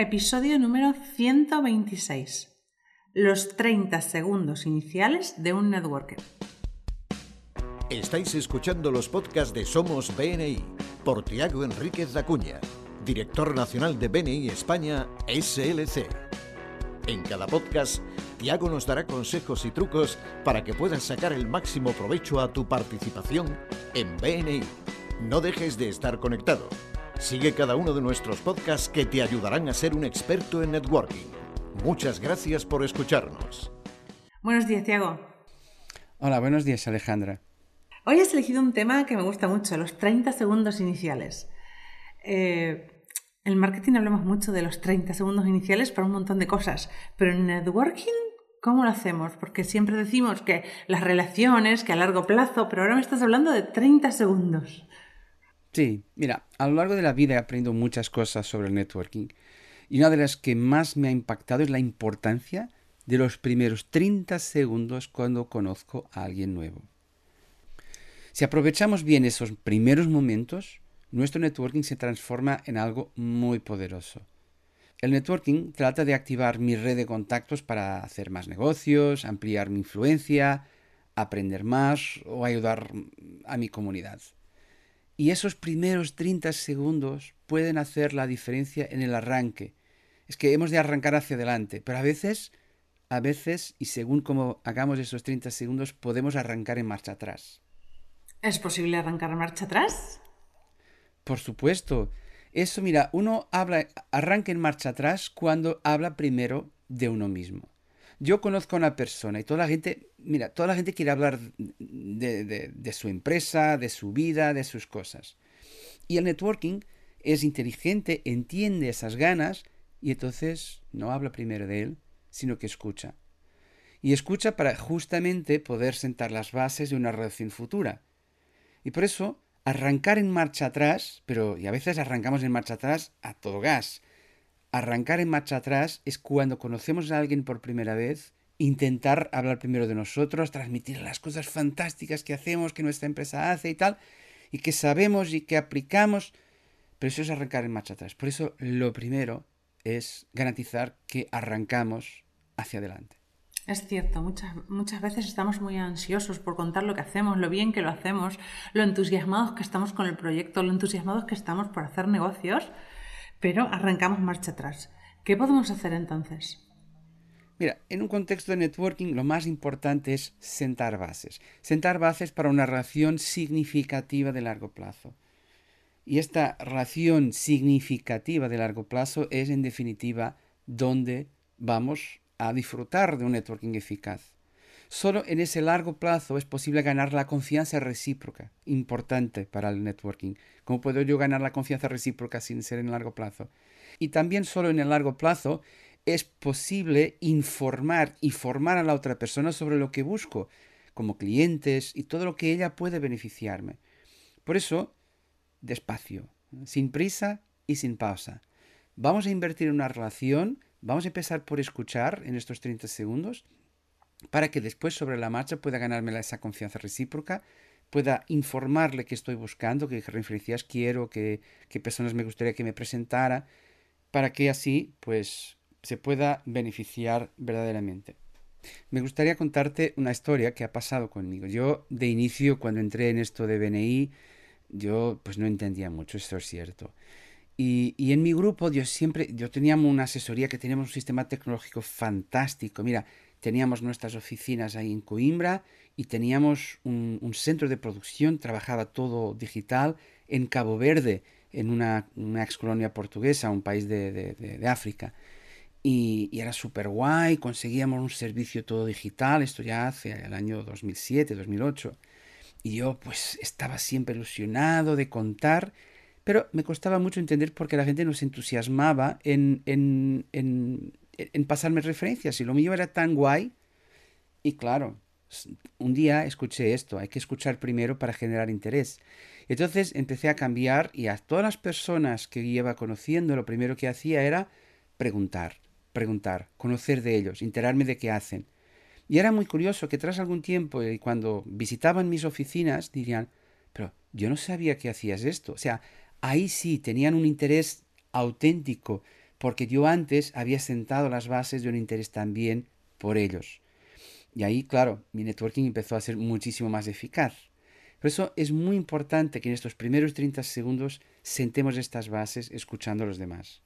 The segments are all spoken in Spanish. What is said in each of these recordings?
Episodio número 126. Los 30 segundos iniciales de un networker. Estáis escuchando los podcasts de Somos BNI por Tiago Enríquez Acuña, director nacional de BNI España SLC. En cada podcast, Tiago nos dará consejos y trucos para que puedas sacar el máximo provecho a tu participación en BNI. No dejes de estar conectado. Sigue cada uno de nuestros podcasts que te ayudarán a ser un experto en networking. Muchas gracias por escucharnos. Buenos días, Tiago. Hola, buenos días, Alejandra. Hoy has elegido un tema que me gusta mucho, los 30 segundos iniciales. Eh, en marketing hablamos mucho de los 30 segundos iniciales para un montón de cosas, pero en networking, ¿cómo lo hacemos? Porque siempre decimos que las relaciones, que a largo plazo, pero ahora me estás hablando de 30 segundos. Sí, mira, a lo largo de la vida he aprendido muchas cosas sobre el networking y una de las que más me ha impactado es la importancia de los primeros 30 segundos cuando conozco a alguien nuevo. Si aprovechamos bien esos primeros momentos, nuestro networking se transforma en algo muy poderoso. El networking trata de activar mi red de contactos para hacer más negocios, ampliar mi influencia, aprender más o ayudar a mi comunidad. Y esos primeros 30 segundos pueden hacer la diferencia en el arranque. Es que hemos de arrancar hacia adelante, pero a veces, a veces, y según cómo hagamos esos 30 segundos, podemos arrancar en marcha atrás. ¿Es posible arrancar en marcha atrás? Por supuesto. Eso, mira, uno habla, arranca en marcha atrás cuando habla primero de uno mismo yo conozco a una persona y toda la gente, mira, toda la gente quiere hablar de, su empresa, de su vida, de sus cosas. Y el networking es inteligente, entiende esas ganas y entonces no habla primero de él, sino que escucha. Y escucha para justamente poder sentar las bases de una relación futura. Y por eso, arrancar en marcha atrás, pero y a veces arrancamos en marcha atrás a todo gas, Arrancar en marcha atrás es cuando conocemos a alguien por primera vez, intentar hablar primero de nosotros, transmitir las cosas fantásticas que hacemos, que nuestra empresa hace y tal, y que sabemos y que aplicamos, pero eso es arrancar en marcha atrás. Por eso lo primero es garantizar que arrancamos hacia adelante. Es cierto, muchas, muchas veces estamos muy ansiosos por contar lo que hacemos, lo bien que lo hacemos, lo entusiasmados que estamos con el proyecto, lo entusiasmados que estamos por hacer negocios, pero arrancamos marcha atrás. ¿Qué podemos hacer entonces? Mira, en un contexto de networking lo más importante es sentar bases. Sentar bases para una relación significativa de largo plazo. Y esta relación significativa de largo plazo es en definitiva donde vamos a disfrutar de un networking eficaz. Solo en ese largo plazo es posible ganar la confianza recíproca, importante para el networking. ¿Cómo puedo yo ganar la confianza recíproca sin ser en largo plazo? Y también solo en el largo plazo es posible informar y formar a la otra persona sobre lo que busco, como clientes y todo lo que ella puede beneficiarme. Por eso, despacio, sin prisa y sin pausa. Vamos a invertir en una relación, vamos a empezar por escuchar en estos 30 segundos para que después sobre la marcha pueda ganarme esa confianza recíproca, pueda informarle qué estoy buscando, qué referencias quiero, qué, qué personas me gustaría que me presentara, para que así pues se pueda beneficiar verdaderamente. Me gustaría contarte una historia que ha pasado conmigo. Yo de inicio cuando entré en esto de BNI, yo pues no entendía mucho, esto es cierto. Y, y, en mi grupo yo siempre, yo teníamos una asesoría que teníamos un sistema tecnológico fantástico. Mira, teníamos nuestras oficinas ahí en Coimbra y teníamos un, centro de producción, trabajaba todo digital en Cabo Verde, en una, ex colonia portuguesa, un país de, África. Y, era súper guay, conseguíamos un servicio todo digital, esto ya hace el año 2007, 2008. Y yo pues estaba siempre ilusionado de contar, pero me costaba mucho entender por qué la gente nos entusiasmaba en, en, en en pasarme referencias y lo mío era tan guay. Y claro, un día escuché esto, hay que escuchar primero para generar interés. Entonces empecé a cambiar y a todas las personas que iba conociendo, lo primero que hacía era preguntar, preguntar, conocer de ellos, enterarme de qué hacen. Y era muy curioso que tras algún tiempo, y cuando visitaban mis oficinas, dirían, pero yo no sabía que hacías esto. O sea, ahí sí tenían un interés auténtico porque yo antes había sentado las bases de un interés también por ellos. Y ahí, claro, mi networking empezó a ser muchísimo más eficaz. Por eso es muy importante que en estos primeros 30 segundos sentemos estas bases escuchando a los demás.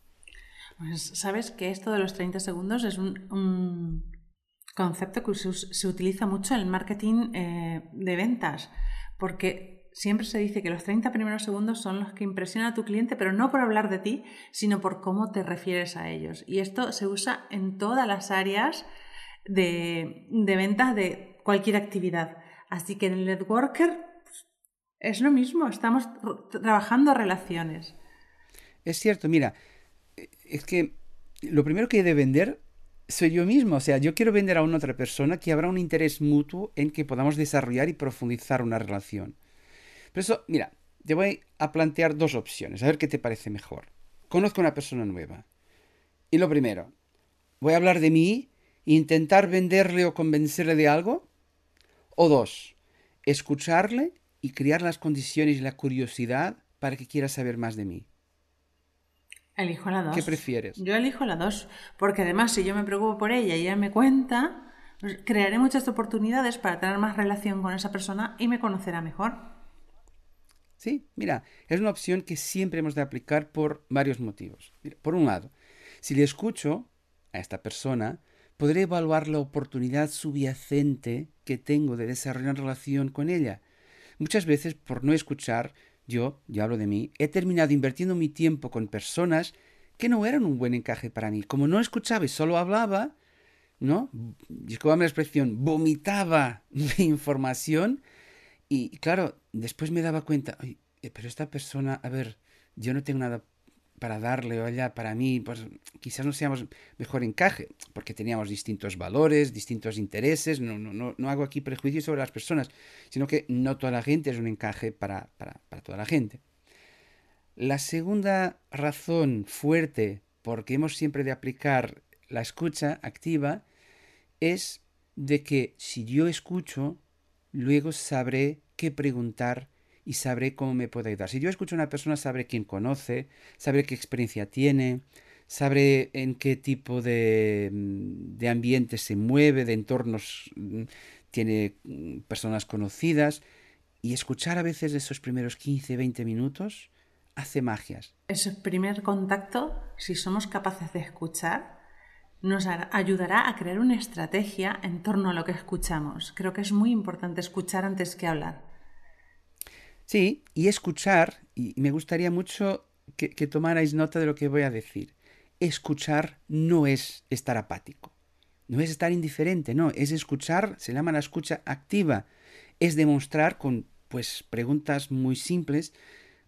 Pues sabes que esto de los 30 segundos es un, concepto que se, utiliza mucho en el marketing eh, de ventas, porque siempre se dice que los 30 primeros segundos son los que impresionan a tu cliente, pero no por hablar de ti, sino por cómo te refieres a ellos. Y esto se usa en todas las áreas de, ventas de cualquier actividad. Así que en el networker pues, es lo mismo, estamos trabajando relaciones. Es cierto, mira, es que lo primero que he de vender soy yo mismo. O sea, yo quiero vender a una otra persona que habrá un interés mutuo en que podamos desarrollar y profundizar una relación. Por eso, mira, te voy a plantear dos opciones, a ver qué te parece mejor. Conozco a una persona nueva. Y lo primero, voy a hablar de mí intentar venderle o convencerle de algo? O dos, escucharle y crear las condiciones y la curiosidad para que quiera saber más de mí. Elijo la dos. ¿Qué prefieres? Yo elijo la dos, porque además si yo me preocupo por ella y ella me cuenta, crearé muchas oportunidades para tener más relación con esa persona y me conocerá mejor. Sí, mira, es una opción que siempre hemos de aplicar por varios motivos. por un lado, si le escucho a esta persona, podré evaluar la oportunidad subyacente que tengo de desarrollar una relación con ella. Muchas veces, por no escuchar, yo, ya hablo de mí, he terminado invirtiendo mi tiempo con personas que no eran un buen encaje para mí. Como no escuchaba y solo hablaba, ¿no? Disculpame la expresión, vomitaba mi información y, claro, después me daba cuenta, eh, pero esta persona, a ver, yo no tengo nada para darle o ella para mí, pues quizás no seamos mejor encaje, porque teníamos distintos valores, distintos intereses, no, no, no, hago aquí prejuicios sobre las personas, sino que no toda la gente es un encaje para, para, para toda la gente. La segunda razón fuerte por qué hemos siempre de aplicar la escucha activa es de que si yo escucho, luego sabré qué preguntar y sabré cómo me puede ayudar. Si yo escucho a una persona, sabré quién conoce, sabré qué experiencia tiene, sabré en qué tipo de, mm, de ambiente se mueve, de entornos mm, tiene mm, personas conocidas. Y escuchar a veces esos primeros 15, 20 minutos hace magias. Ese primer contacto, si somos capaces de escuchar, nos ayudará a crear una estrategia en torno a lo que escuchamos. Creo que es muy importante escuchar antes que hablar. Sí, y escuchar, y me gustaría mucho que, tomarais nota de lo que voy a decir. Escuchar no es estar apático, no es estar indiferente, no, es escuchar, se llama la escucha activa, es demostrar con pues preguntas muy simples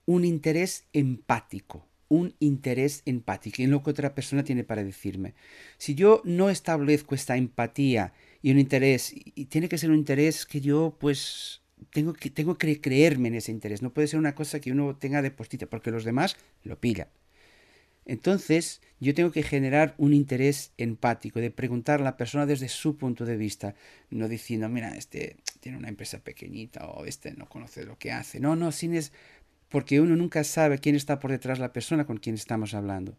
un interés empático, un interés empático en lo que otra persona tiene para decirme. Si yo no establezco esta empatía y un interés, y tiene que ser un interés que yo pues tengo que, tengo que creerme en ese interés. No puede ser una cosa que uno tenga de postita, porque los demás lo pillan. Entonces, yo tengo que generar un interés empático, de preguntar a la persona desde su punto de vista, no diciendo, mira, este tiene una empresa pequeñita o este no conoce lo que hace. No, no, sin es porque uno nunca sabe quién está por detrás de la persona con quien estamos hablando.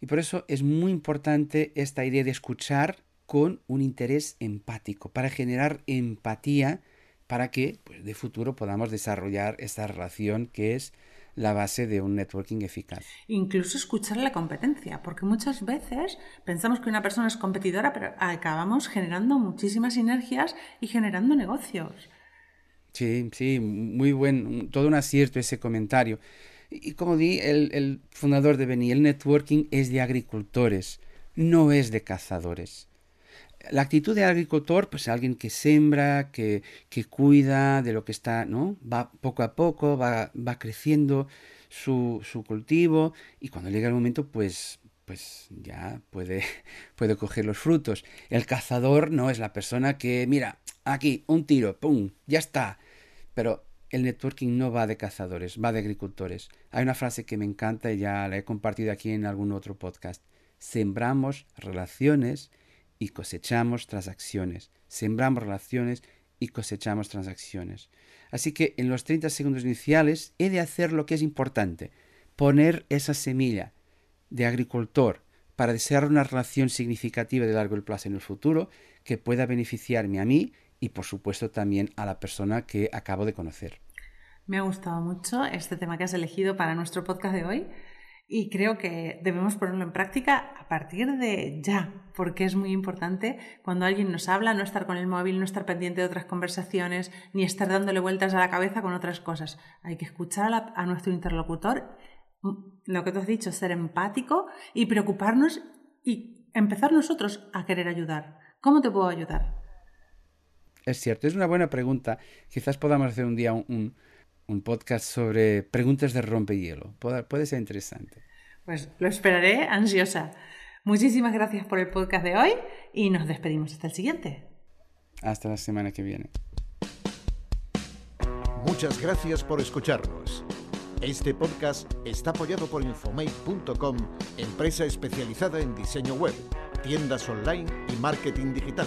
Y por eso es muy importante esta idea de escuchar con un interés empático, para generar empatía para que pues, de futuro podamos desarrollar esta relación que es la base de un networking eficaz. Incluso escuchar la competencia, porque muchas veces pensamos que una persona es competidora, pero acabamos generando muchísimas sinergias y generando negocios. Sí, sí, muy buen, todo un acierto ese comentario. Y como di, el, el fundador de Beni, el networking es de agricultores, no es de cazadores la actitud de agricultor, pues alguien que sembra, que, que, cuida de lo que está, ¿no? Va poco a poco, va, va creciendo su, su, cultivo y cuando llega el momento, pues, pues ya puede, puede coger los frutos. El cazador no es la persona que, mira, aquí, un tiro, ¡pum! Ya está. Pero el networking no va de cazadores, va de agricultores. Hay una frase que me encanta y ya la he compartido aquí en algún otro podcast. Sembramos relaciones y cosechamos transacciones. Sembramos relaciones y cosechamos transacciones. Así que en los 30 segundos iniciales he de hacer lo que es importante, poner esa semilla de agricultor, para desear una relación significativa de largo plazo en el futuro que pueda beneficiarme a mí y por supuesto también a la persona que acabo de conocer. Me ha gustado mucho este tema que has elegido para nuestro podcast de hoy y creo que debemos ponerlo en práctica a partir de ya, porque es muy importante cuando alguien nos habla no estar con el móvil, no estar pendiente de otras conversaciones, ni estar dándole vueltas a la cabeza con otras cosas. Hay que escuchar a, nuestro interlocutor, mm, lo que tú has dicho, ser empático y preocuparnos y empezar nosotros a querer ayudar. ¿Cómo te puedo ayudar? Es cierto, es una buena pregunta. Quizás podamos hacer un día un un podcast sobre preguntas de rompehielo. Puede, puede ser interesante. Pues lo esperaré ansiosa. Muchísimas gracias por el podcast de hoy y nos despedimos hasta el siguiente. Hasta la semana que viene. Muchas gracias por escucharnos. Este podcast está apoyado por Infomate.com, empresa especializada en diseño web, tiendas online y marketing digital.